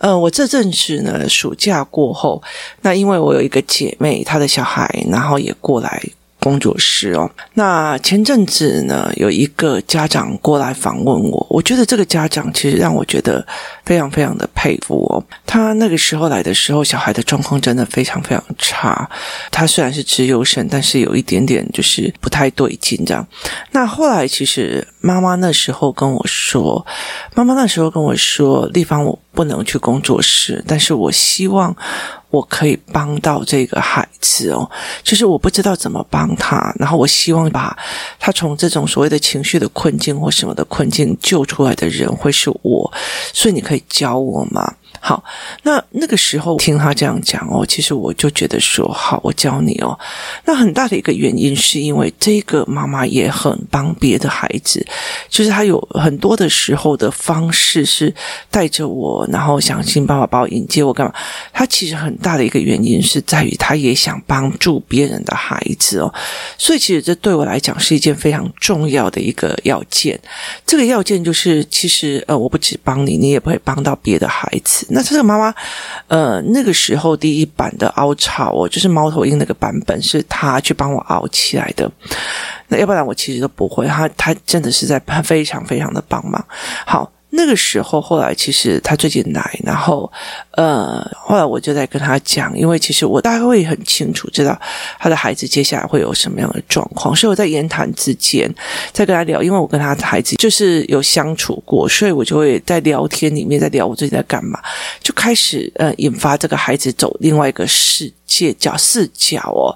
呃，我这阵子呢，暑假过后，那因为我有一个姐妹，她的小孩，然后也过来。工作室哦，那前阵子呢，有一个家长过来访问我，我觉得这个家长其实让我觉得非常非常的佩服哦。他那个时候来的时候，小孩的状况真的非常非常差。他虽然是资优生，但是有一点点就是不太对劲这样。那后来其实妈妈那时候跟我说，妈妈那时候跟我说，丽芳我不能去工作室，但是我希望。我可以帮到这个孩子哦，就是我不知道怎么帮他，然后我希望把他从这种所谓的情绪的困境或什么的困境救出来的人会是我，所以你可以教我吗？好，那那个时候听他这样讲哦，其实我就觉得说好，我教你哦。那很大的一个原因是因为这个妈妈也很帮别的孩子，就是他有很多的时候的方式是带着我，然后想尽办法把我引接我干嘛。他其实很大的一个原因是在于他也想帮助别人的孩子哦，所以其实这对我来讲是一件非常重要的一个要件。这个要件就是，其实呃，我不只帮你，你也不会帮到别的孩子。那这个妈妈，呃，那个时候第一版的凹槽哦，就是猫头鹰那个版本，是她去帮我凹起来的。那要不然我其实都不会，她她真的是在非常非常的帮忙。好。那个时候，后来其实他最近来，然后呃，后来我就在跟他讲，因为其实我大概会很清楚知道他的孩子接下来会有什么样的状况，所以我在言谈之间在跟他聊，因为我跟他的孩子就是有相处过，所以我就会在聊天里面在聊我最近在干嘛，就开始呃引发这个孩子走另外一个世界角视角哦。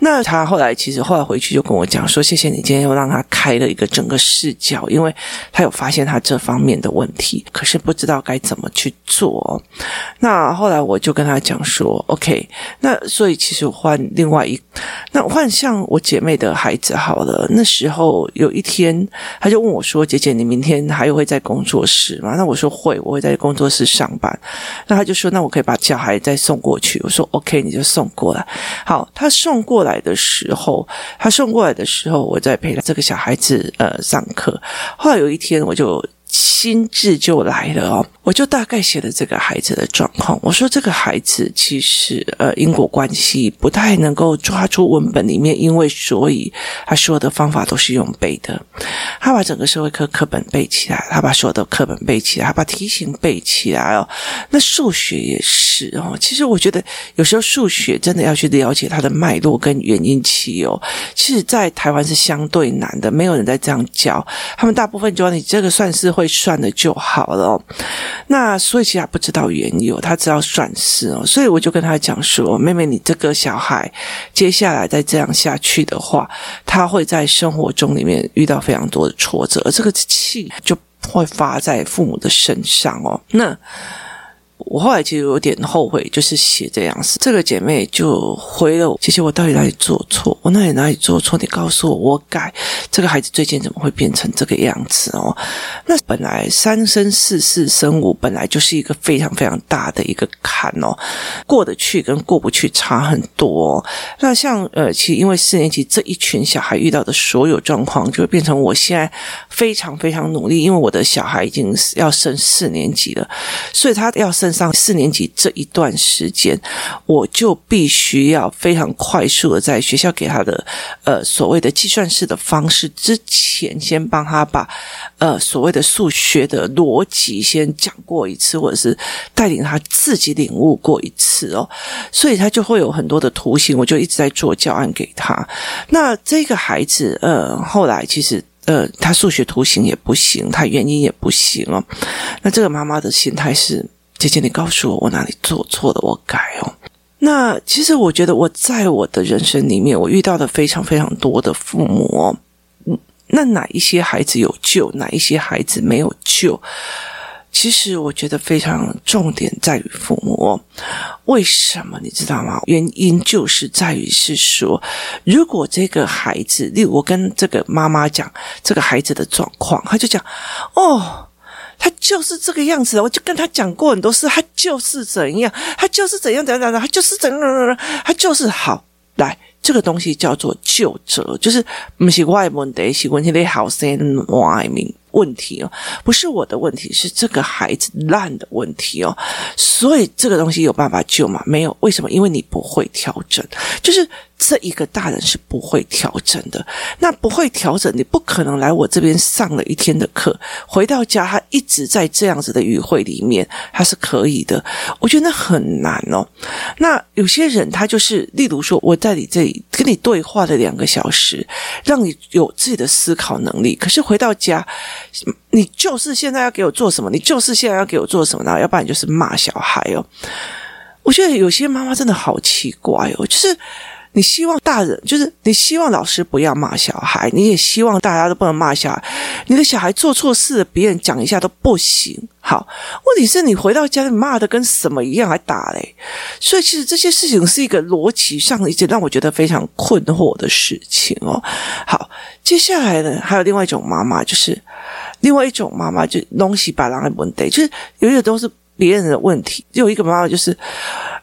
那他后来其实后来回去就跟我讲说，谢谢你今天又让他开了一个整个视角，因为他有发现他这方面的问题，可是不知道该怎么去做。那后来我就跟他讲说，OK，那所以其实换另外一，那换像我姐妹的孩子好了。那时候有一天，他就问我说：“姐姐，你明天还有会在工作室吗？”那我说会，我会在工作室上班。那他就说：“那我可以把小孩再送过去。”我说：“OK，你就送过来。”好，他送过来的时候，他送过来的时候，我在陪这个小孩子呃上课。后来有一天，我就。心智就来了哦，我就大概写了这个孩子的状况。我说这个孩子其实呃因果关系不太能够抓住文本里面，因为所以他说的方法都是用背的。他把整个社会课课本背起来，他把所有的课本背起来，他把题型背起来哦。那数学也是哦。其实我觉得有时候数学真的要去了解它的脉络跟原因期哦。其实，在台湾是相对难的，没有人在这样教。他们大部分就你这个算是会。算的就好了，那所以其实他不知道缘由，他只要算式哦，所以我就跟他讲说：“妹妹，你这个小孩接下来再这样下去的话，他会在生活中里面遇到非常多的挫折，而这个气就会发在父母的身上哦。”那。我后来其实有点后悔，就是写这样子。这个姐妹就回了我：“姐姐，我到底哪里做错？我哪里哪里做错？你告诉我，我改。这个孩子最近怎么会变成这个样子哦？那本来三生四世生五本来就是一个非常非常大的一个坎哦，过得去跟过不去差很多。那像呃，其实因为四年级这一群小孩遇到的所有状况，就会变成我现在非常非常努力，因为我的小孩已经要升四年级了，所以他要升。上四年级这一段时间，我就必须要非常快速的在学校给他的呃所谓的计算式的方式之前，先帮他把呃所谓的数学的逻辑先讲过一次，或者是带领他自己领悟过一次哦，所以他就会有很多的图形，我就一直在做教案给他。那这个孩子呃后来其实呃他数学图形也不行，他原因也不行哦。那这个妈妈的心态是。姐姐，你告诉我，我哪里做错了，我改哦。那其实我觉得我在我的人生里面，我遇到的非常非常多的父母哦。嗯，那哪一些孩子有救，哪一些孩子没有救？其实我觉得非常重点在于父母。为什么你知道吗？原因就是在于是说，如果这个孩子，例如我跟这个妈妈讲这个孩子的状况，他就讲哦。他就是这个样子，我就跟他讲过很多次，他就是怎样，他就是怎样怎样怎样，他就是怎样怎样，他就是好。来，这个东西叫做究责，就是不是外问题，是问题的好生外面。问题哦，不是我的问题，是这个孩子烂的问题哦。所以这个东西有办法救吗？没有。为什么？因为你不会调整，就是这一个大人是不会调整的。那不会调整，你不可能来我这边上了一天的课，回到家他一直在这样子的语汇里面，他是可以的。我觉得那很难哦。那有些人他就是，例如说我在你这里跟你对话了两个小时，让你有自己的思考能力，可是回到家。你就是现在要给我做什么？你就是现在要给我做什么然后？要不然就是骂小孩哦。我觉得有些妈妈真的好奇怪哦，就是你希望大人，就是你希望老师不要骂小孩，你也希望大家都不能骂小孩。你的小孩做错事，别人讲一下都不行。好，问题是你回到家里骂的跟什么一样，还打嘞。所以其实这些事情是一个逻辑上的一件让我觉得非常困惑的事情哦。好，接下来呢，还有另外一种妈妈，就是。另外一种妈妈就东西把人的问题，就是有一个都是别人的问题。有一个妈妈就是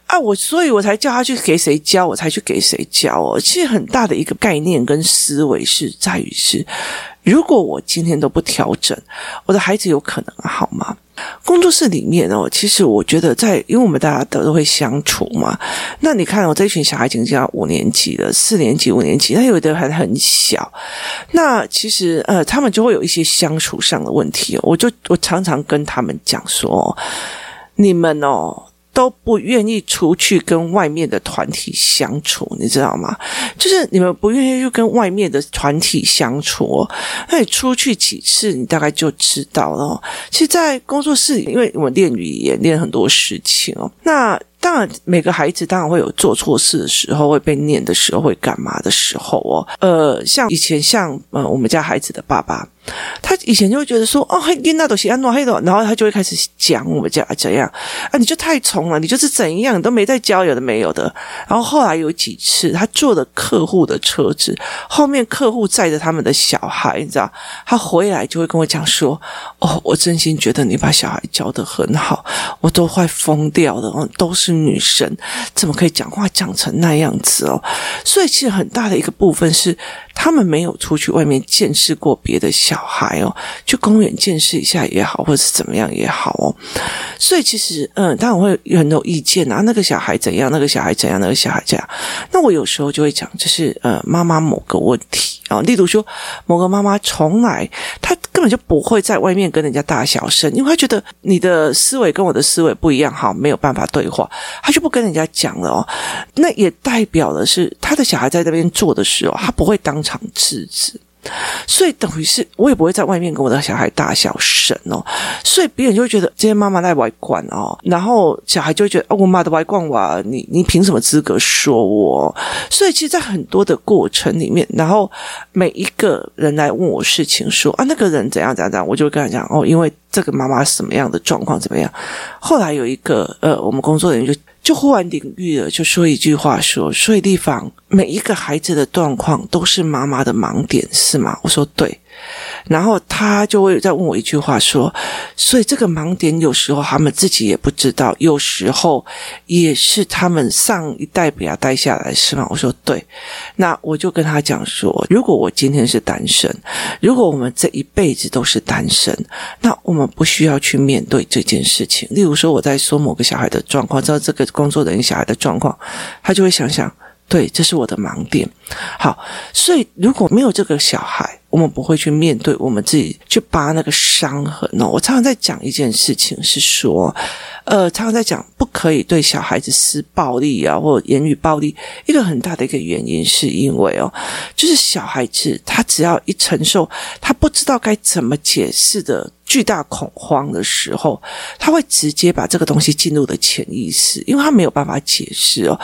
啊，我所以我才叫他去给谁教，我才去给谁教哦。其实很大的一个概念跟思维是在于是，如果我今天都不调整，我的孩子有可能好吗？工作室里面哦，其实我觉得在，因为我们大家都都会相处嘛。那你看，我这群小孩已经教五年级了，四年级、五年级，他有的还很小。那其实呃，他们就会有一些相处上的问题。我就我常常跟他们讲说，你们哦。都不愿意出去跟外面的团体相处，你知道吗？就是你们不愿意去跟外面的团体相处，那你出去几次，你大概就知道了。其实，在工作室里，因为我们练语言，练很多事情哦。那当然，每个孩子当然会有做错事的时候，会被念的时候，会干嘛的时候哦。呃，像以前，像呃，我们家孩子的爸爸。他以前就会觉得说，哦，嘿，那都是安诺黑的，然后他就会开始讲我们家怎样啊，你就太宠了，你就是怎样，你都没在教，有的没有的。然后后来有几次，他坐的客户的车子，后面客户载着他们的小孩，你知道，他回来就会跟我讲说，哦，我真心觉得你把小孩教得很好，我都快疯掉了，哦，都是女生，怎么可以讲话讲成那样子哦？所以其实很大的一个部分是。他们没有出去外面见识过别的小孩哦，去公园见识一下也好，或者是怎么样也好哦。所以其实，嗯，当然会很有意见啊。那个小孩怎样？那个小孩怎样？那个小孩这样。那我有时候就会讲，就是呃，妈妈某个问题啊，例如说，某个妈妈从来她根本就不会在外面跟人家大小声，因为他觉得你的思维跟我的思维不一样，好，没有办法对话，他就不跟人家讲了哦。那也代表的是，他的小孩在这边做的时候，他不会当场制止。所以等于是我也不会在外面跟我的小孩大小声哦，所以别人就会觉得这些妈妈在外惯哦，然后小孩就会觉得哦，我妈的外惯哇，你你凭什么资格说我？所以其实，在很多的过程里面，然后每一个人来问我事情说，啊，那个人怎样怎样怎样，我就会跟他讲哦，因为这个妈妈什么样的状况怎么样。后来有一个呃，我们工作人员就。就忽然领域了，就说一句话说：“所以地方每一个孩子的状况都是妈妈的盲点，是吗？”我说：“对。”然后他就会再问我一句话说：“所以这个盲点有时候他们自己也不知道，有时候也是他们上一代给他带下来，是吗？”我说：“对。”那我就跟他讲说：“如果我今天是单身，如果我们这一辈子都是单身，那我们不需要去面对这件事情。例如说，我在说某个小孩的状况，知道这个工作人员小孩的状况，他就会想想。”对，这是我的盲点。好，所以如果没有这个小孩，我们不会去面对我们自己，去扒那个伤痕哦。我常常在讲一件事情，是说，呃，常常在讲不可以对小孩子施暴力啊，或言语暴力。一个很大的一个原因，是因为哦，就是小孩子他只要一承受，他不知道该怎么解释的。巨大恐慌的时候，他会直接把这个东西进入的潜意识，因为他没有办法解释哦。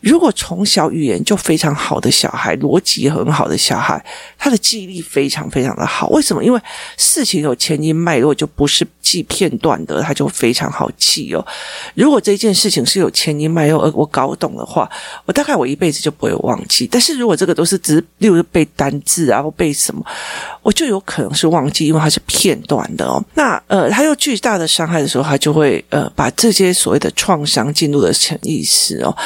如果从小语言就非常好的小孩，逻辑很好的小孩，他的记忆力非常非常的好。为什么？因为事情有前因脉络，就不是记片段的，他就非常好记哦。如果这件事情是有前因脉络，而我搞懂的话，我大概我一辈子就不会忘记。但是如果这个都是只例如背单字啊或背什么，我就有可能是忘记，因为它是片段的哦。那呃，他有巨大的伤害的时候，他就会呃把这些所谓的创伤进入了潜意识哦。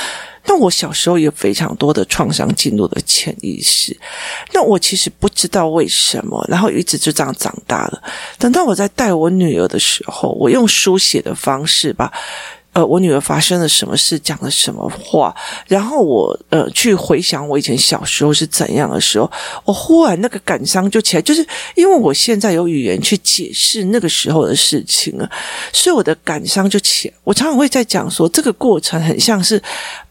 那我小时候有非常多的创伤进入了潜意识，那我其实不知道为什么，然后一直就这样长大了。等到我在带我女儿的时候，我用书写的方式把。呃，我女儿发生了什么事，讲了什么话，然后我呃去回想我以前小时候是怎样的时候，我忽然那个感伤就起来，就是因为我现在有语言去解释那个时候的事情了，所以我的感伤就起来。我常常会在讲说，这个过程很像是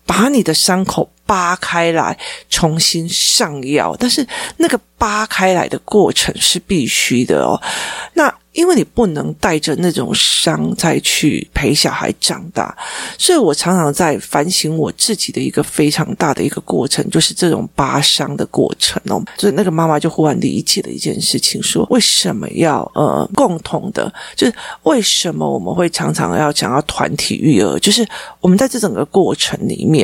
把你的伤口扒开来，重新上药，但是那个扒开来的过程是必须的哦。那。因为你不能带着那种伤再去陪小孩长大，所以我常常在反省我自己的一个非常大的一个过程，就是这种扒伤的过程哦。所以那个妈妈就忽然理解了一件事情，说为什么要呃共同的，就是为什么我们会常常要讲要团体育儿，就是我们在这整个过程里面，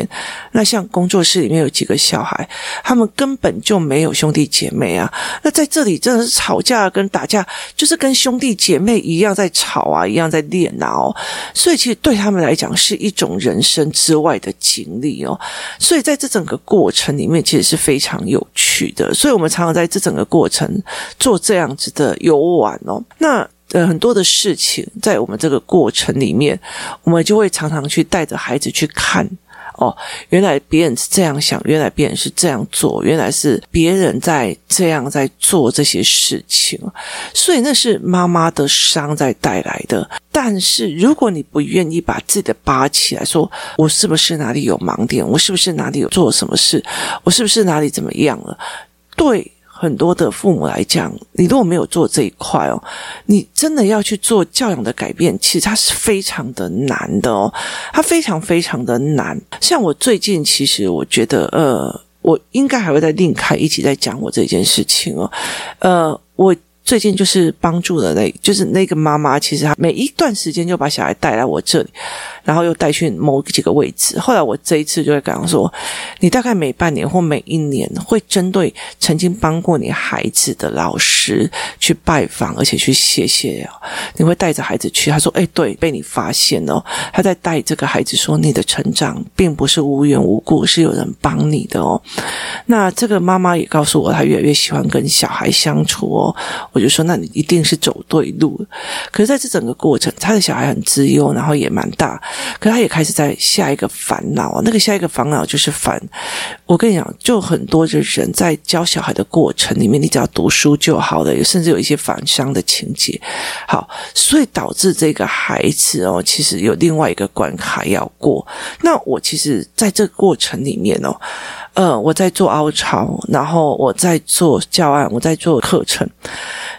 那像工作室里面有几个小孩，他们根本就没有兄弟姐妹啊，那在这里真的是吵架跟打架，就是跟兄弟姐妹一样在吵啊，一样在练啊哦，所以其实对他们来讲是一种人生之外的经历哦。所以在这整个过程里面，其实是非常有趣的。所以我们常常在这整个过程做这样子的游玩哦。那呃，很多的事情在我们这个过程里面，我们就会常常去带着孩子去看。哦，原来别人是这样想，原来别人是这样做，原来是别人在这样在做这些事情，所以那是妈妈的伤在带来的。但是如果你不愿意把自己的扒起来，说我是不是哪里有盲点，我是不是哪里有做什么事，我是不是哪里怎么样了？对。很多的父母来讲，你如果没有做这一块哦，你真的要去做教养的改变，其实它是非常的难的哦，它非常非常的难。像我最近，其实我觉得，呃，我应该还会再另开一起再讲我这件事情哦，呃，我。最近就是帮助了那，就是那个妈妈，其实她每一段时间就把小孩带来我这里，然后又带去某几个位置。后来我这一次就会跟她说，你大概每半年或每一年会针对曾经帮过你孩子的老师去拜访，而且去谢谢哦。你会带着孩子去，他说：“哎，对，被你发现哦。”他在带这个孩子说：“你的成长并不是无缘无故，是有人帮你的哦。”那这个妈妈也告诉我，她越来越喜欢跟小孩相处哦。我就说，那你一定是走对路。可是，在这整个过程，他的小孩很自由，然后也蛮大，可他也开始在下一个烦恼。那个下一个烦恼就是烦。我跟你讲，就很多的人在教小孩的过程里面，你只要读书就好了，甚至有一些反伤的情节。好，所以导致这个孩子哦，其实有另外一个关卡要过。那我其实在这个过程里面哦。呃，我在做凹槽，然后我在做教案，我在做课程。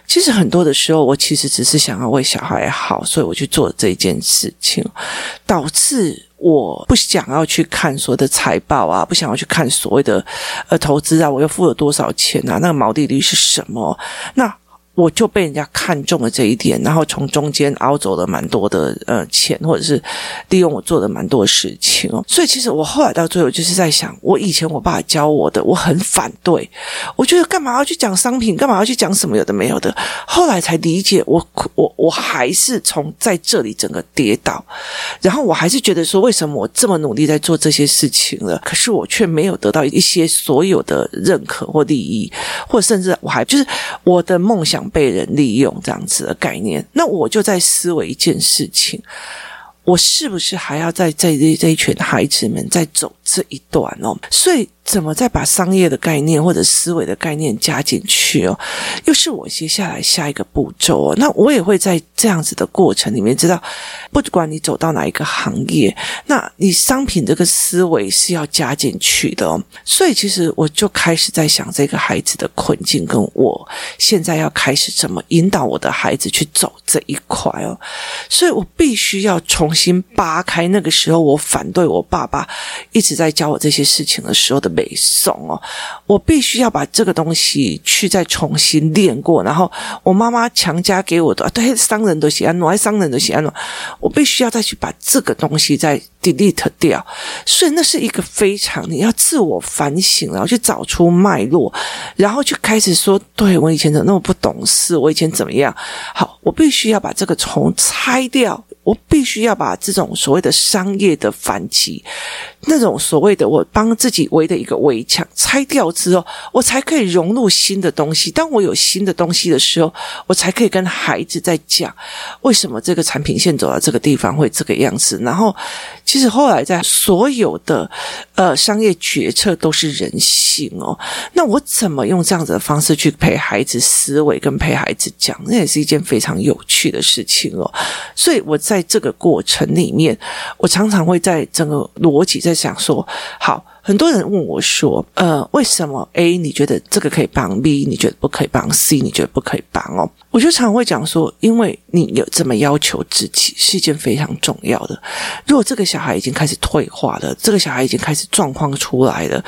其实很多的时候，我其实只是想要为小孩好，所以我去做这件事情，导致我不想要去看所谓的财报啊，不想要去看所谓的呃投资啊，我又付了多少钱啊，那个毛利率是什么？那。我就被人家看中了这一点，然后从中间熬走了蛮多的呃钱，或者是利用我做的蛮多事情哦。所以其实我后来到最后就是在想，我以前我爸教我的，我很反对，我觉得干嘛要去讲商品，干嘛要去讲什么有的没有的。后来才理解，我我我还是从在这里整个跌倒，然后我还是觉得说，为什么我这么努力在做这些事情了，可是我却没有得到一些所有的认可或利益，或甚至我还就是我的梦想。被人利用这样子的概念，那我就在思维一件事情：我是不是还要在这这这一群孩子们在走这一段哦，所以怎么再把商业的概念或者思维的概念加进去哦，又是我接下来下一个步骤哦。那我也会在这样子的过程里面知道，不管你走到哪一个行业，那你商品这个思维是要加进去的哦。所以其实我就开始在想这个孩子的困境，跟我现在要开始怎么引导我的孩子去走这一块哦。所以我必须要重新扒开那个时候我反对我爸爸一直在教我这些事情的时候的背诵哦，我必须要把这个东西去再重新练过，然后我妈妈强加给我的，对商人都喜欢，爱商人都喜欢，我必须要再去把这个东西再 delete 掉，所以那是一个非常你要自我反省，然后去找出脉络，然后去开始说，对，我以前怎么那么不懂事，我以前怎么样？好，我必须要把这个虫拆掉。我必须要把这种所谓的商业的反击，那种所谓的我帮自己围的一个围墙拆掉之后，我才可以融入新的东西。当我有新的东西的时候，我才可以跟孩子在讲为什么这个产品线走到这个地方会这个样子。然后，其实后来在所有的呃商业决策都是人性哦。那我怎么用这样子的方式去陪孩子思维，跟陪孩子讲，那也是一件非常有趣的事情哦。所以我在。这个过程里面，我常常会在整个逻辑在想说：好，很多人问我说，呃，为什么 A 你觉得这个可以帮，B 你觉得不可以帮，C 你觉得不可以帮哦？我就常常会讲说，因为你有这么要求自己，是一件非常重要的。如果这个小孩已经开始退化了，这个小孩已经开始状况出来了。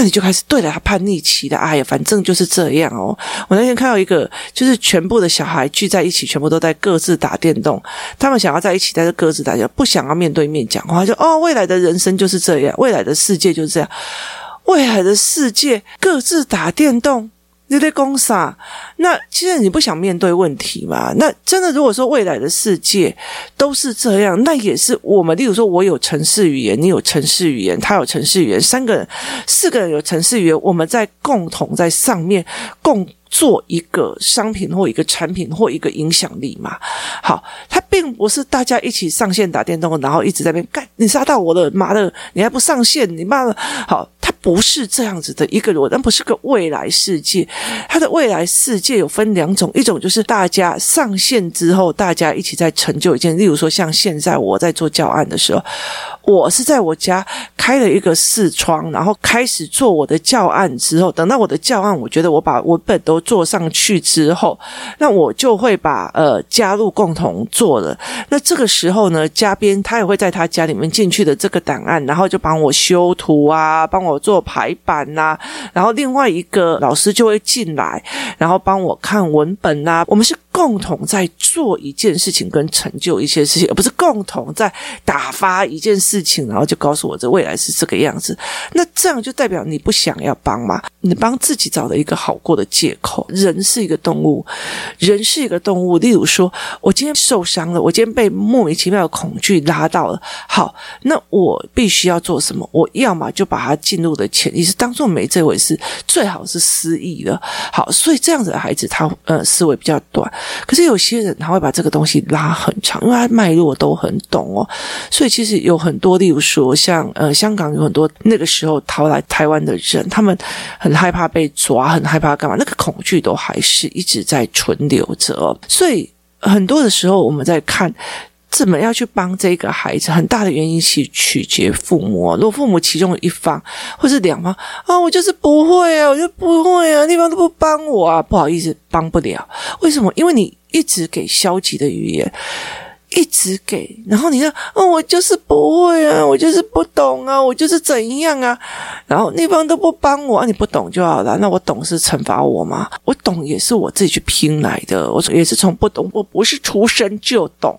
那你就开始对着他叛逆期的，哎呀，反正就是这样哦。我那天看到一个，就是全部的小孩聚在一起，全部都在各自打电动。他们想要在一起，但是各自打架，不想要面对面讲话。就哦，未来的人生就是这样，未来的世界就是这样，未来的世界各自打电动。你在讲啥？那其实你不想面对问题嘛？那真的，如果说未来的世界都是这样，那也是我们。例如说，我有城市语言，你有城市语言，他有城市语言，三个人、四个人有城市语言，我们在共同在上面共做一个商品或一个产品或一个影响力嘛？好，它并不是大家一起上线打电动，然后一直在那边干，你杀到我的妈的，你还不上线，你妈的，好。不是这样子的一个逻辑，不是个未来世界。它的未来世界有分两种，一种就是大家上线之后，大家一起在成就一件。例如说，像现在我在做教案的时候，我是在我家开了一个视窗，然后开始做我的教案之后，等到我的教案，我觉得我把文本都做上去之后，那我就会把呃加入共同做了。那这个时候呢，嘉宾他也会在他家里面进去的这个档案，然后就帮我修图啊，帮我我。做排版呐、然后另外一个老师就会进来，然后帮我看文本呐、我们是共同在做一件事情，跟成就一些事情，而不是共同在打发一件事情，然后就告诉我这未来是这个样子。那这样就代表你不想要帮嘛？你帮自己找了一个好过的借口。人是一个动物，人是一个动物。例如说，我今天受伤了，我今天被莫名其妙的恐惧拉到了。好，那我必须要做什么？我要么就把它进入。的潜意识当做没这回事，最好是失忆了。好，所以这样子的孩子，他呃思维比较短。可是有些人他会把这个东西拉很长，因为他脉络都很懂哦。所以其实有很多，例如说像呃香港有很多那个时候逃来台湾的人，他们很害怕被抓，很害怕干嘛？那个恐惧都还是一直在存留着。所以很多的时候我们在看。怎么要去帮这个孩子？很大的原因是取决父母。如果父母其中一方或是两方啊，我就是不会啊，我就不会啊，地方都不帮我啊，不好意思，帮不了。为什么？因为你一直给消极的语言，一直给，然后你说哦，我就是不会啊，我就是不懂啊，我就是怎样啊，然后那方都不帮我，啊，你不懂就好了。那我懂是惩罚我吗？我懂也是我自己去拼来的，我也是从不懂，我不是出生就懂。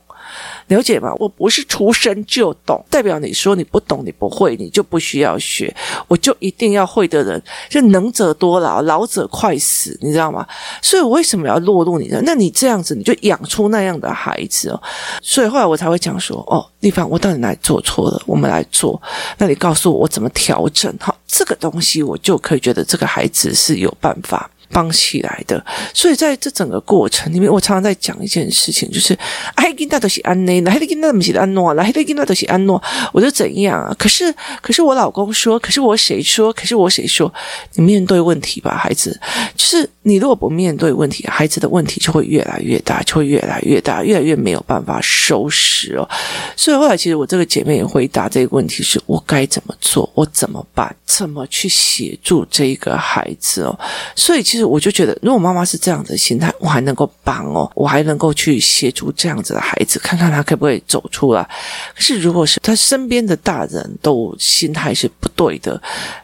了解吗？我不是出生就懂，代表你说你不懂，你不会，你就不需要学。我就一定要会的人，就能者多劳，劳者快死，你知道吗？所以我为什么要落入你的？那你这样子，你就养出那样的孩子哦。所以后来我才会讲说，哦，地方我到底哪里做错了？我们来做。那你告诉我，我怎么调整？好，这个东西我就可以觉得这个孩子是有办法。帮起来的。所以在这整个过程里面，我常常在讲一件事情，就是哎，跟那都是安内，来跟那不是安诺，来跟那都是安诺，我就怎样啊？可是，可是我老公说，可是我谁说？可是我谁说？你面对问题吧，孩子。就是你如果不面对问题，孩子的问题就会越来越大，就会越来越大，越来越没有办法收拾哦。所以后来，其实我这个姐妹也回答这个问题：是我该怎么做？我怎么办？怎么去协助这个孩子哦？所以，其实我就觉得，如果妈妈是这样的心态，我还能够帮哦，我还能够去协助这样子的孩子，看看他可不可以走出来。可是，如果是他身边的大人都心态是不对的，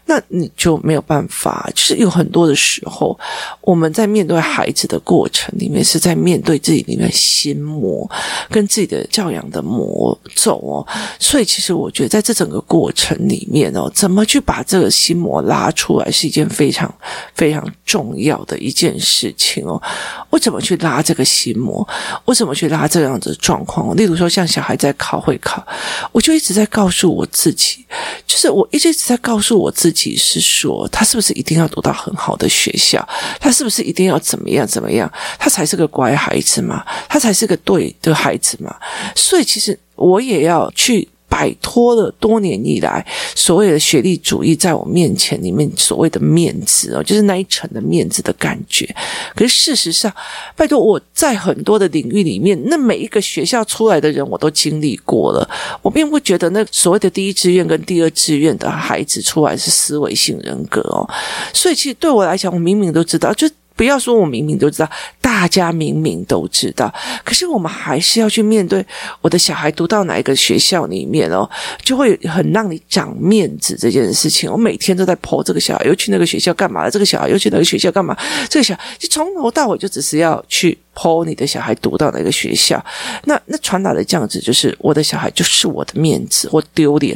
那你就没有办法。就是有很多的时候，我们在面对孩子的过程里面，是在面对自己里面心魔跟自己的教养的魔咒哦。所以，其实我觉得在这整个过程里面哦，怎么去把这个心魔拉出来，是一件非常非常重要的一件事情哦。我怎么去拉这个心魔？我怎么去拉这样子的状况？例如说，像小孩在考会考，我就一直在告诉我自己，就是我一直一直在告诉我自己，是说他是不是一定要读到很好的学校？他是不是一定要怎么样怎么样？他才是个乖孩子嘛？他才是个对的孩子嘛？所以，其实我也要去。摆脱了多年以来所谓的学历主义在我面前里面所谓的面子哦，就是那一层的面子的感觉。可是事实上，拜托我在很多的领域里面，那每一个学校出来的人我都经历过了。我并不觉得那所谓的第一志愿跟第二志愿的孩子出来是思维性人格哦。所以其实对我来讲，我明明都知道就。不要说我明明都知道，大家明明都知道，可是我们还是要去面对我的小孩读到哪一个学校里面哦，就会很让你长面子这件事情。我每天都在剖这个小孩又去那个学校干嘛了？这个小孩又去那个学校干嘛？这个小就从头到尾就只是要去。剖你的小孩读到哪个学校，那那传达的这样子就是我的小孩就是我的面子我丢脸，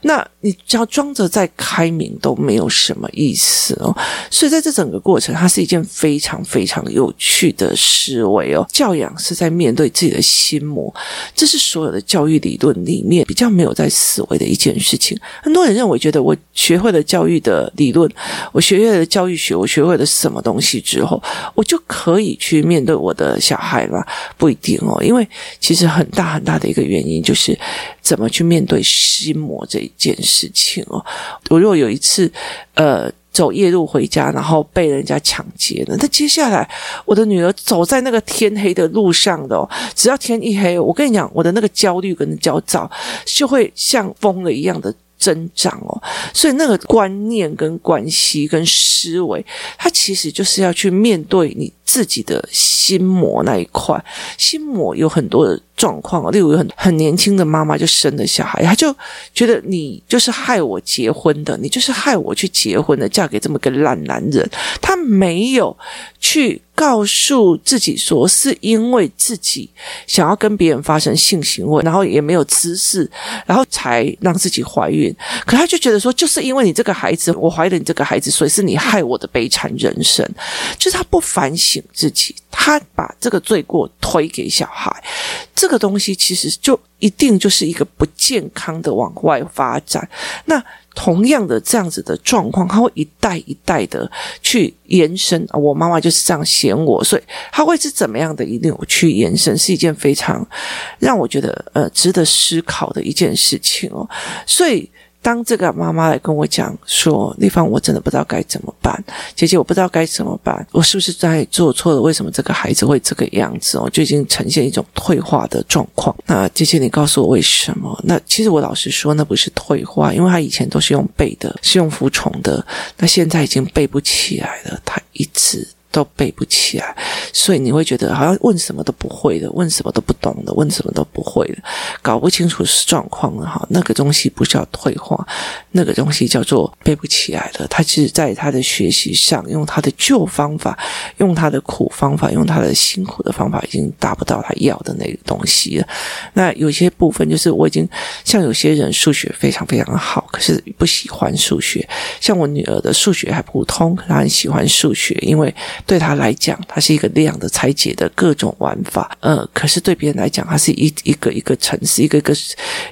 那你只要装着再开明都没有什么意思哦。所以在这整个过程，它是一件非常非常有趣的思维哦。教养是在面对自己的心魔，这是所有的教育理论里面比较没有在思维的一件事情。很多人认为觉得我学会了教育的理论，我学会了教育学，我学会了什么东西之后，我就可以去面对我。的小孩吧，不一定哦，因为其实很大很大的一个原因就是怎么去面对心魔这一件事情哦。我如果有一次呃走夜路回家，然后被人家抢劫了，那接下来我的女儿走在那个天黑的路上的哦，只要天一黑，我跟你讲，我的那个焦虑跟焦躁就会像疯了一样的。增长哦，所以那个观念跟关系跟思维，它其实就是要去面对你自己的心魔那一块。心魔有很多的状况，例如有很很年轻的妈妈就生了小孩，她就觉得你就是害我结婚的，你就是害我去结婚的，嫁给这么个烂男人。她没有去。告诉自己说，是因为自己想要跟别人发生性行为，然后也没有知识，然后才让自己怀孕。可他就觉得说，就是因为你这个孩子，我怀了你这个孩子，所以是你害我的悲惨人生。就是他不反省自己，他把这个罪过推给小孩。这个东西其实就一定就是一个不健康的往外发展。那。同样的这样子的状况，它会一代一代的去延伸。我妈妈就是这样嫌我，所以他会是怎么样的一定去延伸，是一件非常让我觉得呃值得思考的一件事情哦。所以。当这个妈妈来跟我讲说：“丽芳，我真的不知道该怎么办，姐姐，我不知道该怎么办，我是不是在做错了？为什么这个孩子会这个样子哦？就已经呈现一种退化的状况。那姐姐，你告诉我为什么？那其实我老实说，那不是退化，因为他以前都是用背的，是用服从的，那现在已经背不起来了，他一直。”都背不起来，所以你会觉得好像问什么都不会的，问什么都不懂的，问什么都不会的，搞不清楚是状况了哈。那个东西不叫退化，那个东西叫做背不起来了。他其实在他的学习上，用他的旧方法，用他的苦方法，用他的辛苦的方法，已经达不到他要的那个东西了。那有些部分就是我已经像有些人数学非常非常好，可是不喜欢数学。像我女儿的数学还普通，她很喜欢数学，因为对他来讲，它是一个量的拆解的各种玩法。呃，可是对别人来讲，它是一一个一个程式，一个一个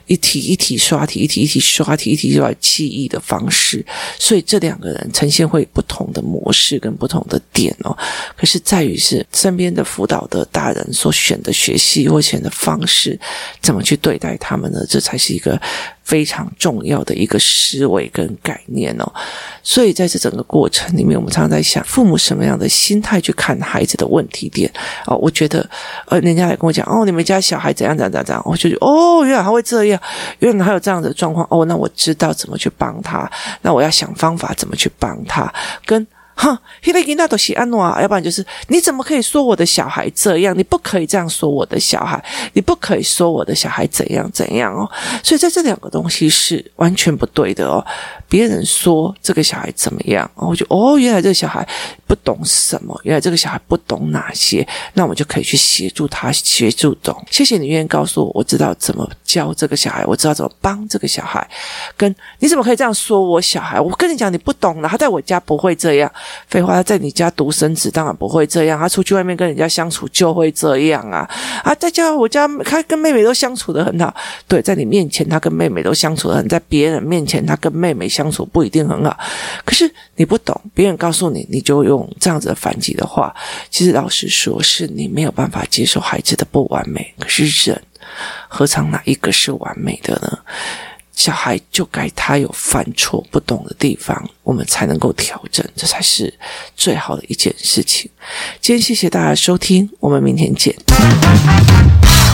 一题一题刷题，一题一题刷题，一题就来记忆的方式。所以这两个人呈现会不同的模式跟不同的点哦。可是在于是身边的辅导的大人所选的学习或选的方式，怎么去对待他们呢？这才是一个。非常重要的一个思维跟概念哦，所以在这整个过程里面，我们常常在想，父母什么样的心态去看孩子的问题点哦？我觉得，呃，人家来跟我讲，哦，你们家小孩怎样怎样怎样，我就觉得，哦，原来他会这样，原来还有这样的状况，哦，那我知道怎么去帮他，那我要想方法怎么去帮他，跟。哼，因为那都喜安诺啊，要不然就是你怎么可以说我的小孩这样？你不可以这样说我的小孩，你不可以说我的小孩怎样怎样哦。所以在这两个东西是完全不对的哦。别人说这个小孩怎么样，我就哦，原来这个小孩不懂什么，原来这个小孩不懂哪些，那我就可以去协助他，协助懂。谢谢你愿意告诉我，我知道怎么教这个小孩，我知道怎么帮这个小孩。跟你怎么可以这样说我小孩？我跟你讲，你不懂了，他在我家不会这样。废话，他在你家独生子当然不会这样，他出去外面跟人家相处就会这样啊！啊，在家我家他跟妹妹都相处得很好，对，在你面前他跟妹妹都相处得很，在别人面前他跟妹妹相相处不一定很好。可是你不懂，别人告诉你，你就用这样子的反击的话，其实老实说，是你没有办法接受孩子的不完美。可是人何尝哪一个是完美的呢？小孩就该他有犯错不懂的地方，我们才能够调整，这才是最好的一件事情。今天谢谢大家收听，我们明天见。